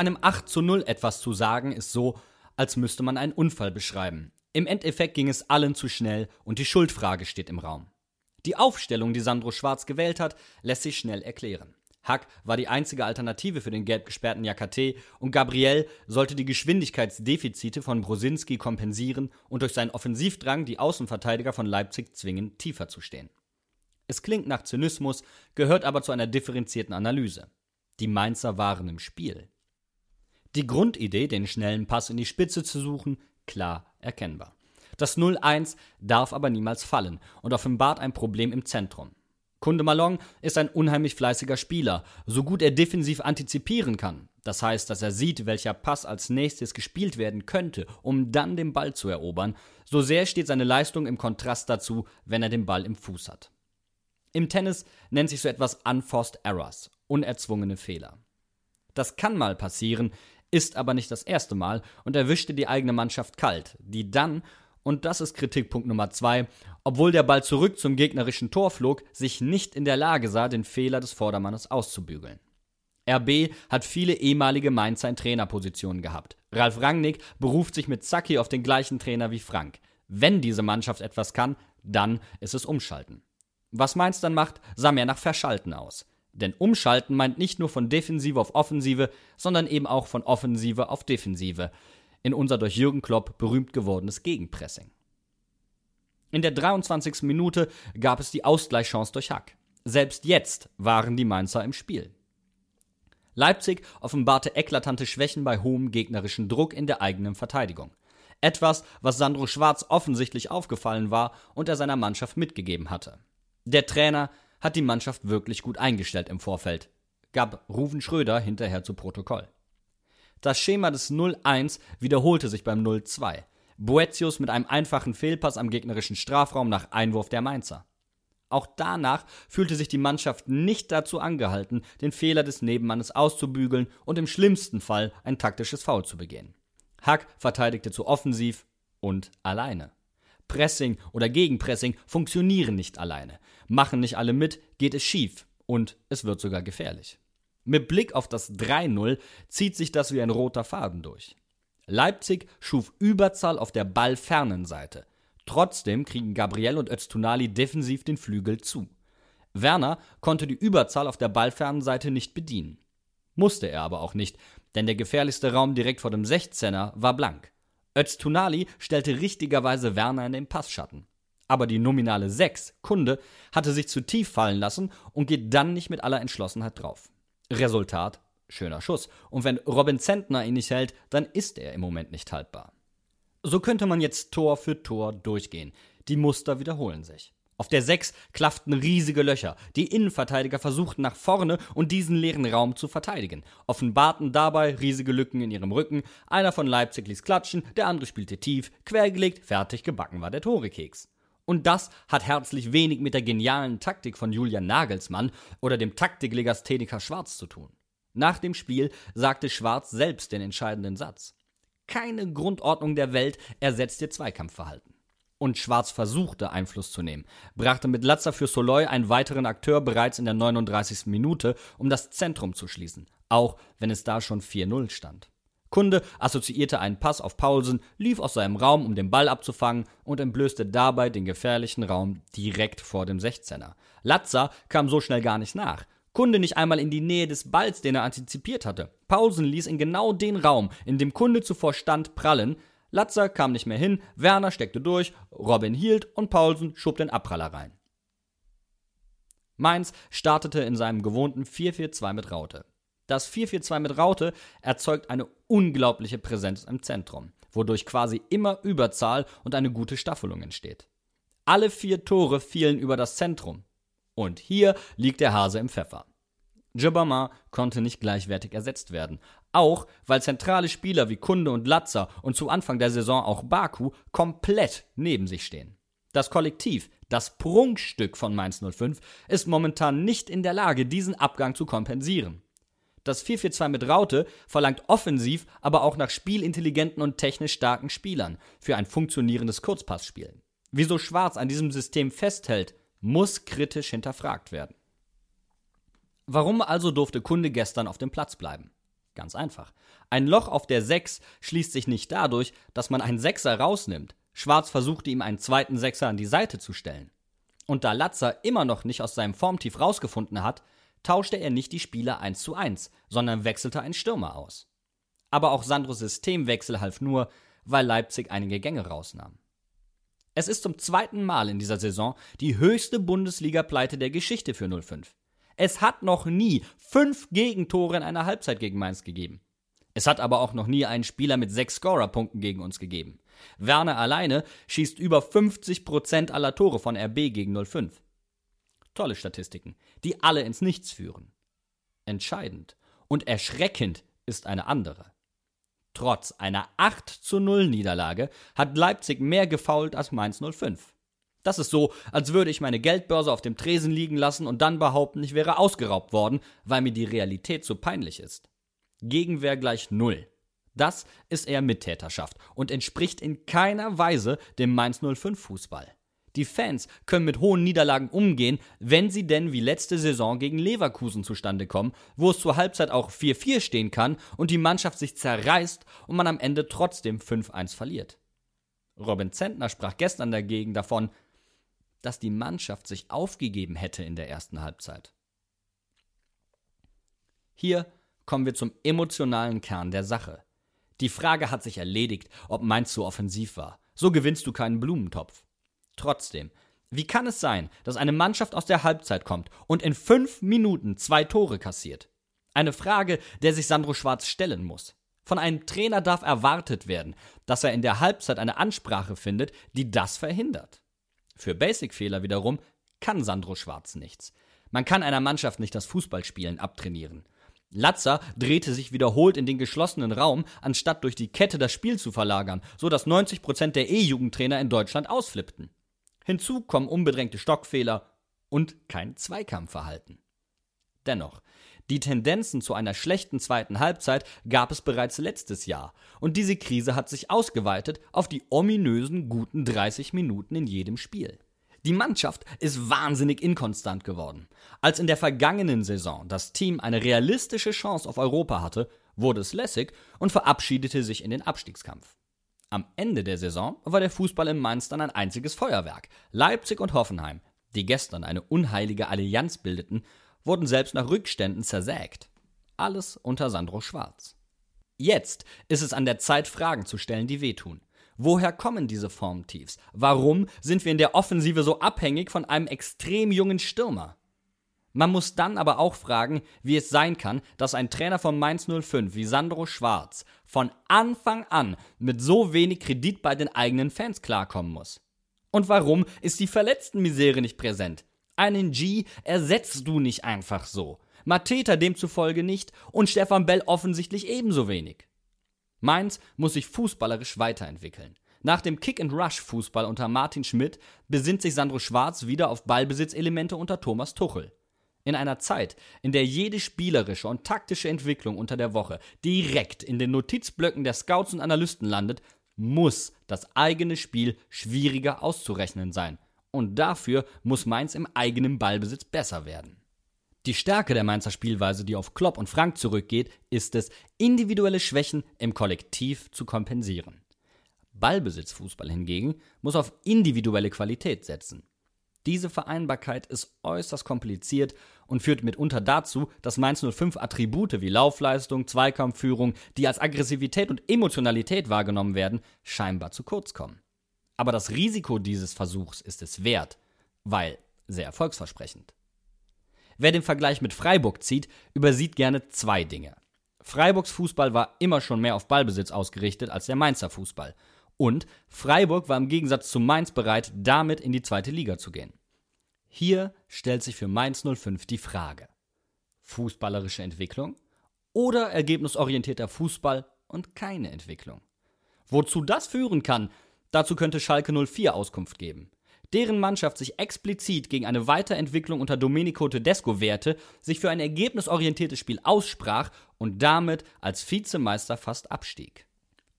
Einem 8 zu 0 etwas zu sagen, ist so, als müsste man einen Unfall beschreiben. Im Endeffekt ging es allen zu schnell und die Schuldfrage steht im Raum. Die Aufstellung, die Sandro Schwarz gewählt hat, lässt sich schnell erklären. Hack war die einzige Alternative für den gelb gesperrten Jakate und Gabriel sollte die Geschwindigkeitsdefizite von Brosinski kompensieren und durch seinen Offensivdrang die Außenverteidiger von Leipzig zwingen, tiefer zu stehen. Es klingt nach Zynismus, gehört aber zu einer differenzierten Analyse. Die Mainzer waren im Spiel. Die Grundidee, den schnellen Pass in die Spitze zu suchen, klar erkennbar. Das 0-1 darf aber niemals fallen und offenbart ein Problem im Zentrum. Kunde Malong ist ein unheimlich fleißiger Spieler, so gut er defensiv antizipieren kann. Das heißt, dass er sieht, welcher Pass als nächstes gespielt werden könnte, um dann den Ball zu erobern. So sehr steht seine Leistung im Kontrast dazu, wenn er den Ball im Fuß hat. Im Tennis nennt sich so etwas Unforced Errors, unerzwungene Fehler. Das kann mal passieren, ist aber nicht das erste Mal und erwischte die eigene Mannschaft kalt, die dann, und das ist Kritikpunkt Nummer zwei, obwohl der Ball zurück zum gegnerischen Tor flog, sich nicht in der Lage sah, den Fehler des Vordermannes auszubügeln. RB hat viele ehemalige Mainzer in Trainerpositionen gehabt. Ralf Rangnick beruft sich mit Zacki auf den gleichen Trainer wie Frank. Wenn diese Mannschaft etwas kann, dann ist es Umschalten. Was Mainz dann macht, sah mehr nach Verschalten aus. Denn Umschalten meint nicht nur von Defensive auf Offensive, sondern eben auch von Offensive auf Defensive. In unser durch Jürgen Klopp berühmt gewordenes Gegenpressing. In der 23. Minute gab es die Ausgleichschance durch Hack. Selbst jetzt waren die Mainzer im Spiel. Leipzig offenbarte eklatante Schwächen bei hohem gegnerischen Druck in der eigenen Verteidigung. Etwas, was Sandro Schwarz offensichtlich aufgefallen war und er seiner Mannschaft mitgegeben hatte. Der Trainer hat die Mannschaft wirklich gut eingestellt im Vorfeld, gab Ruven Schröder hinterher zu Protokoll. Das Schema des 0-1 wiederholte sich beim 0-2. Boetius mit einem einfachen Fehlpass am gegnerischen Strafraum nach Einwurf der Mainzer. Auch danach fühlte sich die Mannschaft nicht dazu angehalten, den Fehler des Nebenmannes auszubügeln und im schlimmsten Fall ein taktisches Foul zu begehen. Hack verteidigte zu offensiv und alleine. Pressing oder Gegenpressing funktionieren nicht alleine. Machen nicht alle mit, geht es schief und es wird sogar gefährlich. Mit Blick auf das 3-0 zieht sich das wie ein roter Faden durch. Leipzig schuf Überzahl auf der ballfernen Seite. Trotzdem kriegen Gabriel und Öztunali defensiv den Flügel zu. Werner konnte die Überzahl auf der ballfernen Seite nicht bedienen. Musste er aber auch nicht, denn der gefährlichste Raum direkt vor dem 16er war blank. Öztunali stellte richtigerweise Werner in den Passschatten. Aber die nominale 6, Kunde, hatte sich zu tief fallen lassen und geht dann nicht mit aller Entschlossenheit drauf. Resultat, schöner Schuss. Und wenn Robin Zentner ihn nicht hält, dann ist er im Moment nicht haltbar. So könnte man jetzt Tor für Tor durchgehen. Die Muster wiederholen sich. Auf der 6 klafften riesige Löcher. Die Innenverteidiger versuchten nach vorne und diesen leeren Raum zu verteidigen, offenbarten dabei riesige Lücken in ihrem Rücken. Einer von Leipzig ließ klatschen, der andere spielte tief, quergelegt, fertig gebacken war der Torekeks. Und das hat herzlich wenig mit der genialen Taktik von Julian Nagelsmann oder dem Taktiklegastheniker Schwarz zu tun. Nach dem Spiel sagte Schwarz selbst den entscheidenden Satz. Keine Grundordnung der Welt ersetzt ihr Zweikampfverhalten und Schwarz versuchte, Einfluss zu nehmen, brachte mit Latzer für Soloy einen weiteren Akteur bereits in der 39. Minute, um das Zentrum zu schließen, auch wenn es da schon 4-0 stand. Kunde assoziierte einen Pass auf Paulsen, lief aus seinem Raum, um den Ball abzufangen und entblößte dabei den gefährlichen Raum direkt vor dem 16er. Latzer kam so schnell gar nicht nach. Kunde nicht einmal in die Nähe des Balls, den er antizipiert hatte. Paulsen ließ in genau den Raum, in dem Kunde zuvor stand, prallen, Latzer kam nicht mehr hin, Werner steckte durch, Robin hielt und Paulsen schob den Abpraller rein. Mainz startete in seinem gewohnten 4-4-2 mit Raute. Das 4-4-2 mit Raute erzeugt eine unglaubliche Präsenz im Zentrum, wodurch quasi immer Überzahl und eine gute Staffelung entsteht. Alle vier Tore fielen über das Zentrum. Und hier liegt der Hase im Pfeffer. Jabama konnte nicht gleichwertig ersetzt werden, auch weil zentrale Spieler wie Kunde und Latzer und zu Anfang der Saison auch Baku komplett neben sich stehen. Das Kollektiv, das Prunkstück von Mainz 05, ist momentan nicht in der Lage, diesen Abgang zu kompensieren. Das 4-4-2 mit Raute verlangt offensiv, aber auch nach spielintelligenten und technisch starken Spielern für ein funktionierendes Kurzpassspiel. Wieso Schwarz an diesem System festhält, muss kritisch hinterfragt werden. Warum also durfte Kunde gestern auf dem Platz bleiben? Ganz einfach. Ein Loch auf der 6 schließt sich nicht dadurch, dass man einen Sechser rausnimmt. Schwarz versuchte ihm einen zweiten Sechser an die Seite zu stellen. Und da Latzer immer noch nicht aus seinem Formtief rausgefunden hat, tauschte er nicht die Spieler 1 zu 1, sondern wechselte einen Stürmer aus. Aber auch Sandros Systemwechsel half nur, weil Leipzig einige Gänge rausnahm. Es ist zum zweiten Mal in dieser Saison die höchste Bundesliga-Pleite der Geschichte für 05. Es hat noch nie fünf Gegentore in einer Halbzeit gegen Mainz gegeben. Es hat aber auch noch nie einen Spieler mit sechs Scorerpunkten gegen uns gegeben. Werner alleine schießt über 50 Prozent aller Tore von RB gegen 05. Tolle Statistiken, die alle ins Nichts führen. Entscheidend und erschreckend ist eine andere. Trotz einer 8 zu 0 Niederlage hat Leipzig mehr gefault als Mainz 05. Das ist so, als würde ich meine Geldbörse auf dem Tresen liegen lassen und dann behaupten, ich wäre ausgeraubt worden, weil mir die Realität so peinlich ist. Gegenwehr gleich Null. Das ist eher Mittäterschaft und entspricht in keiner Weise dem Mainz 05 Fußball. Die Fans können mit hohen Niederlagen umgehen, wenn sie denn wie letzte Saison gegen Leverkusen zustande kommen, wo es zur Halbzeit auch 4-4 stehen kann und die Mannschaft sich zerreißt und man am Ende trotzdem 5-1 verliert. Robin Zentner sprach gestern dagegen davon, dass die Mannschaft sich aufgegeben hätte in der ersten Halbzeit. Hier kommen wir zum emotionalen Kern der Sache. Die Frage hat sich erledigt, ob Mainz zu offensiv war. So gewinnst du keinen Blumentopf. Trotzdem, wie kann es sein, dass eine Mannschaft aus der Halbzeit kommt und in fünf Minuten zwei Tore kassiert? Eine Frage, der sich Sandro Schwarz stellen muss. Von einem Trainer darf erwartet werden, dass er in der Halbzeit eine Ansprache findet, die das verhindert. Für Basic-Fehler wiederum kann Sandro Schwarz nichts. Man kann einer Mannschaft nicht das Fußballspielen abtrainieren. Latzer drehte sich wiederholt in den geschlossenen Raum, anstatt durch die Kette das Spiel zu verlagern, so dass 90% der E-Jugendtrainer in Deutschland ausflippten. Hinzu kommen unbedrängte Stockfehler und kein Zweikampfverhalten. Dennoch, die Tendenzen zu einer schlechten zweiten Halbzeit gab es bereits letztes Jahr, und diese Krise hat sich ausgeweitet auf die ominösen guten 30 Minuten in jedem Spiel. Die Mannschaft ist wahnsinnig inkonstant geworden. Als in der vergangenen Saison das Team eine realistische Chance auf Europa hatte, wurde es lässig und verabschiedete sich in den Abstiegskampf. Am Ende der Saison war der Fußball in Mainz dann ein einziges Feuerwerk. Leipzig und Hoffenheim, die gestern eine unheilige Allianz bildeten, wurden selbst nach Rückständen zersägt. Alles unter Sandro Schwarz. Jetzt ist es an der Zeit, Fragen zu stellen, die wehtun. Woher kommen diese Formtiefs? Warum sind wir in der Offensive so abhängig von einem extrem jungen Stürmer? Man muss dann aber auch fragen, wie es sein kann, dass ein Trainer von Mainz 05 wie Sandro Schwarz von Anfang an mit so wenig Kredit bei den eigenen Fans klarkommen muss. Und warum ist die Verletztenmisere nicht präsent? Einen G ersetzt du nicht einfach so. Mateta demzufolge nicht und Stefan Bell offensichtlich ebenso wenig. Mainz muss sich fußballerisch weiterentwickeln. Nach dem Kick-and-Rush-Fußball unter Martin Schmidt besinnt sich Sandro Schwarz wieder auf Ballbesitzelemente unter Thomas Tuchel. In einer Zeit, in der jede spielerische und taktische Entwicklung unter der Woche direkt in den Notizblöcken der Scouts und Analysten landet, muss das eigene Spiel schwieriger auszurechnen sein. Und dafür muss Mainz im eigenen Ballbesitz besser werden. Die Stärke der Mainzer Spielweise, die auf Klopp und Frank zurückgeht, ist es, individuelle Schwächen im Kollektiv zu kompensieren. Ballbesitzfußball hingegen muss auf individuelle Qualität setzen. Diese Vereinbarkeit ist äußerst kompliziert und führt mitunter dazu, dass Mainz 05 Attribute wie Laufleistung, Zweikampfführung, die als Aggressivität und Emotionalität wahrgenommen werden, scheinbar zu kurz kommen. Aber das Risiko dieses Versuchs ist es wert, weil sehr erfolgsversprechend. Wer den Vergleich mit Freiburg zieht, übersieht gerne zwei Dinge. Freiburgs Fußball war immer schon mehr auf Ballbesitz ausgerichtet als der Mainzer Fußball – und Freiburg war im Gegensatz zu Mainz bereit, damit in die zweite Liga zu gehen. Hier stellt sich für Mainz 05 die Frage: Fußballerische Entwicklung oder ergebnisorientierter Fußball und keine Entwicklung? Wozu das führen kann, dazu könnte Schalke 04 Auskunft geben. Deren Mannschaft sich explizit gegen eine Weiterentwicklung unter Domenico Tedesco wehrte, sich für ein ergebnisorientiertes Spiel aussprach und damit als Vizemeister fast abstieg.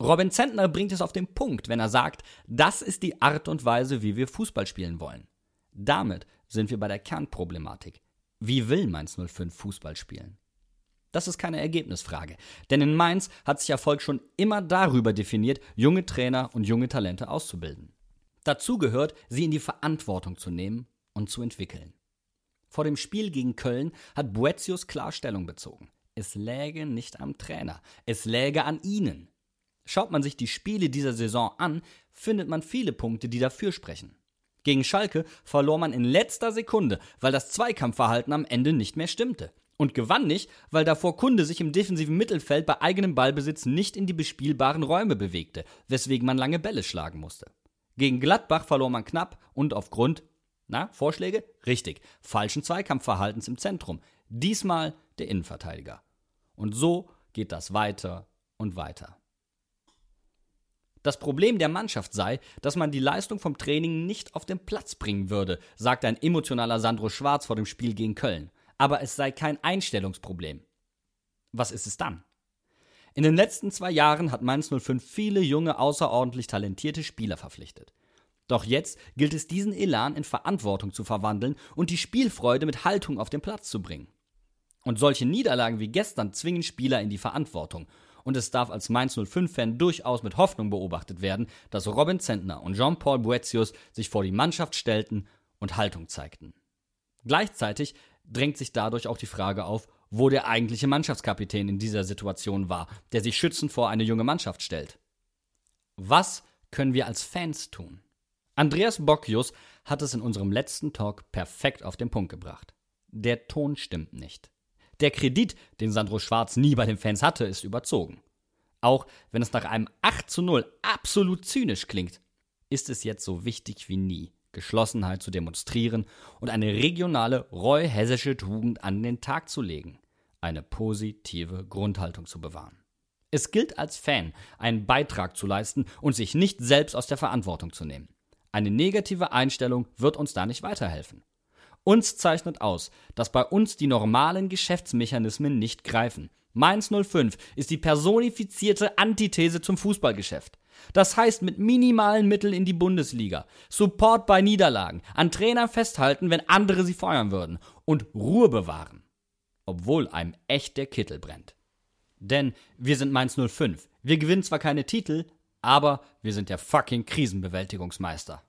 Robin Zentner bringt es auf den Punkt, wenn er sagt, das ist die Art und Weise, wie wir Fußball spielen wollen. Damit sind wir bei der Kernproblematik. Wie will Mainz 05 Fußball spielen? Das ist keine Ergebnisfrage. Denn in Mainz hat sich Erfolg schon immer darüber definiert, junge Trainer und junge Talente auszubilden. Dazu gehört, sie in die Verantwortung zu nehmen und zu entwickeln. Vor dem Spiel gegen Köln hat Boetius klar Stellung bezogen. Es läge nicht am Trainer, es läge an ihnen. Schaut man sich die Spiele dieser Saison an, findet man viele Punkte, die dafür sprechen. Gegen Schalke verlor man in letzter Sekunde, weil das Zweikampfverhalten am Ende nicht mehr stimmte. Und gewann nicht, weil davor Kunde sich im defensiven Mittelfeld bei eigenem Ballbesitz nicht in die bespielbaren Räume bewegte, weswegen man lange Bälle schlagen musste. Gegen Gladbach verlor man knapp und aufgrund, na, Vorschläge? Richtig, falschen Zweikampfverhaltens im Zentrum. Diesmal der Innenverteidiger. Und so geht das weiter und weiter. Das Problem der Mannschaft sei, dass man die Leistung vom Training nicht auf den Platz bringen würde, sagt ein emotionaler Sandro Schwarz vor dem Spiel gegen Köln. Aber es sei kein Einstellungsproblem. Was ist es dann? In den letzten zwei Jahren hat Mainz 05 viele junge, außerordentlich talentierte Spieler verpflichtet. Doch jetzt gilt es, diesen Elan in Verantwortung zu verwandeln und die Spielfreude mit Haltung auf den Platz zu bringen. Und solche Niederlagen wie gestern zwingen Spieler in die Verantwortung und es darf als Mainz 05-Fan durchaus mit Hoffnung beobachtet werden, dass Robin Zentner und Jean-Paul Boetius sich vor die Mannschaft stellten und Haltung zeigten. Gleichzeitig drängt sich dadurch auch die Frage auf, wo der eigentliche Mannschaftskapitän in dieser Situation war, der sich schützend vor eine junge Mannschaft stellt. Was können wir als Fans tun? Andreas Bocchius hat es in unserem letzten Talk perfekt auf den Punkt gebracht. Der Ton stimmt nicht. Der Kredit, den Sandro Schwarz nie bei den Fans hatte, ist überzogen. Auch wenn es nach einem 8 zu 0 absolut zynisch klingt, ist es jetzt so wichtig wie nie, Geschlossenheit zu demonstrieren und eine regionale reu-hessische Tugend an den Tag zu legen, eine positive Grundhaltung zu bewahren. Es gilt als Fan, einen Beitrag zu leisten und sich nicht selbst aus der Verantwortung zu nehmen. Eine negative Einstellung wird uns da nicht weiterhelfen. Uns zeichnet aus, dass bei uns die normalen Geschäftsmechanismen nicht greifen. Mainz 05 ist die personifizierte Antithese zum Fußballgeschäft. Das heißt, mit minimalen Mitteln in die Bundesliga, Support bei Niederlagen, an Trainer festhalten, wenn andere sie feuern würden und Ruhe bewahren. Obwohl einem echt der Kittel brennt. Denn wir sind Mainz 05. Wir gewinnen zwar keine Titel, aber wir sind der fucking Krisenbewältigungsmeister.